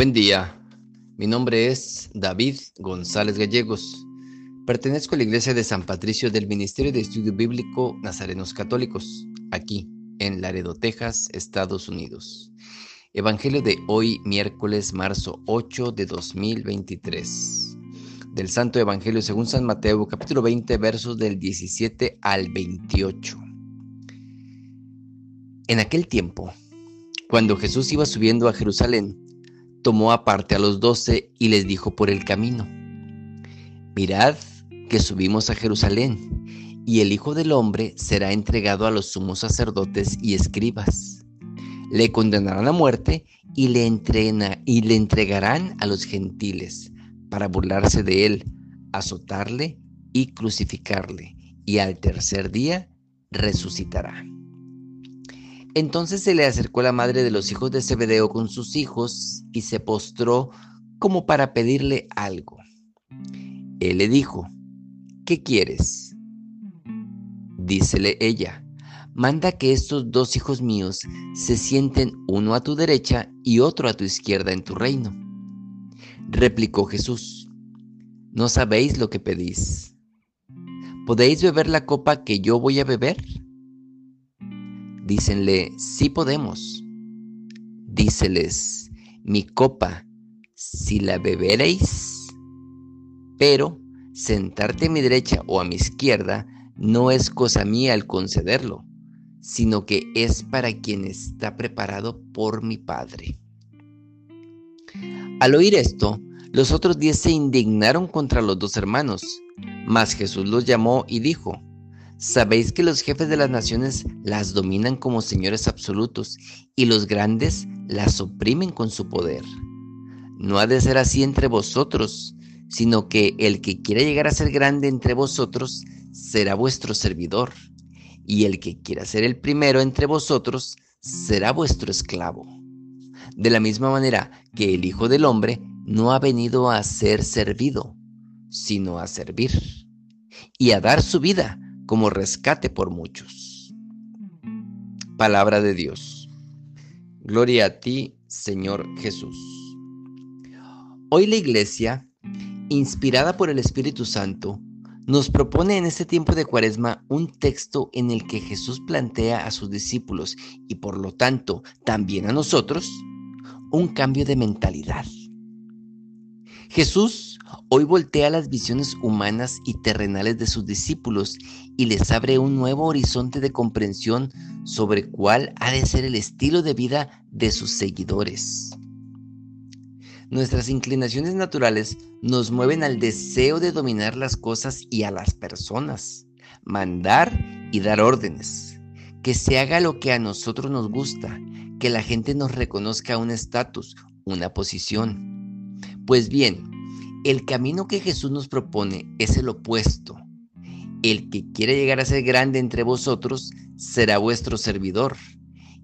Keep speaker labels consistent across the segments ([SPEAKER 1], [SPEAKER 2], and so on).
[SPEAKER 1] Buen día, mi nombre es David González Gallegos. Pertenezco a la Iglesia de San Patricio del Ministerio de Estudio Bíblico Nazarenos Católicos, aquí en Laredo, Texas, Estados Unidos. Evangelio de hoy, miércoles, marzo 8 de 2023. Del Santo Evangelio según San Mateo, capítulo 20, versos del 17 al 28. En aquel tiempo, cuando Jesús iba subiendo a Jerusalén, tomó aparte a los doce y les dijo por el camino, Mirad que subimos a Jerusalén, y el Hijo del Hombre será entregado a los sumos sacerdotes y escribas. Le condenarán a muerte y le, entrena, y le entregarán a los gentiles para burlarse de él, azotarle y crucificarle, y al tercer día resucitará. Entonces se le acercó la madre de los hijos de Zebedeo con sus hijos y se postró como para pedirle algo. Él le dijo, ¿qué quieres? Dícele ella, manda que estos dos hijos míos se sienten uno a tu derecha y otro a tu izquierda en tu reino. Replicó Jesús, ¿no sabéis lo que pedís? ¿Podéis beber la copa que yo voy a beber? Dícenle, sí podemos. Díceles, mi copa, si la beberéis, pero sentarte a mi derecha o a mi izquierda no es cosa mía al concederlo, sino que es para quien está preparado por mi Padre. Al oír esto, los otros diez se indignaron contra los dos hermanos, mas Jesús los llamó y dijo, Sabéis que los jefes de las naciones las dominan como señores absolutos y los grandes las oprimen con su poder. No ha de ser así entre vosotros, sino que el que quiera llegar a ser grande entre vosotros será vuestro servidor, y el que quiera ser el primero entre vosotros será vuestro esclavo. De la misma manera que el Hijo del Hombre no ha venido a ser servido, sino a servir, y a dar su vida como rescate por muchos. Palabra de Dios. Gloria a ti, Señor Jesús. Hoy la Iglesia, inspirada por el Espíritu Santo, nos propone en este tiempo de Cuaresma un texto en el que Jesús plantea a sus discípulos y por lo tanto también a nosotros un cambio de mentalidad. Jesús hoy voltea las visiones humanas y terrenales de sus discípulos y les abre un nuevo horizonte de comprensión sobre cuál ha de ser el estilo de vida de sus seguidores. Nuestras inclinaciones naturales nos mueven al deseo de dominar las cosas y a las personas, mandar y dar órdenes, que se haga lo que a nosotros nos gusta, que la gente nos reconozca un estatus, una posición pues bien, el camino que Jesús nos propone es el opuesto. El que quiere llegar a ser grande entre vosotros será vuestro servidor,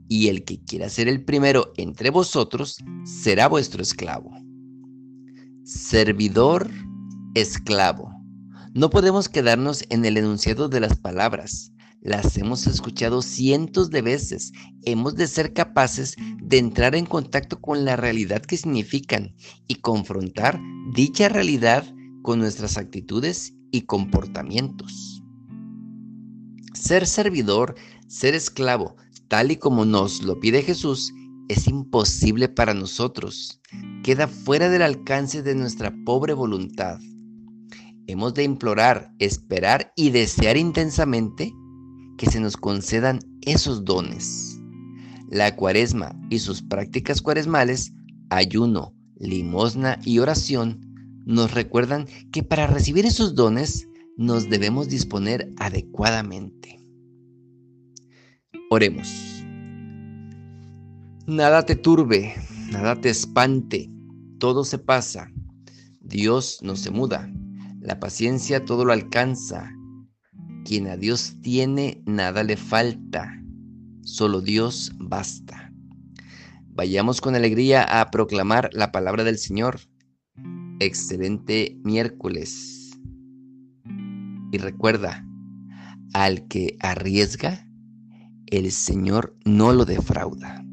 [SPEAKER 1] y el que quiera ser el primero entre vosotros será vuestro esclavo. Servidor, esclavo. No podemos quedarnos en el enunciado de las palabras las hemos escuchado cientos de veces. Hemos de ser capaces de entrar en contacto con la realidad que significan y confrontar dicha realidad con nuestras actitudes y comportamientos. Ser servidor, ser esclavo, tal y como nos lo pide Jesús, es imposible para nosotros. Queda fuera del alcance de nuestra pobre voluntad. Hemos de implorar, esperar y desear intensamente que se nos concedan esos dones. La cuaresma y sus prácticas cuaresmales, ayuno, limosna y oración, nos recuerdan que para recibir esos dones nos debemos disponer adecuadamente. Oremos. Nada te turbe, nada te espante, todo se pasa. Dios no se muda, la paciencia todo lo alcanza, quien a Dios tiene, nada le falta. Solo Dios basta. Vayamos con alegría a proclamar la palabra del Señor. Excelente miércoles. Y recuerda, al que arriesga, el Señor no lo defrauda.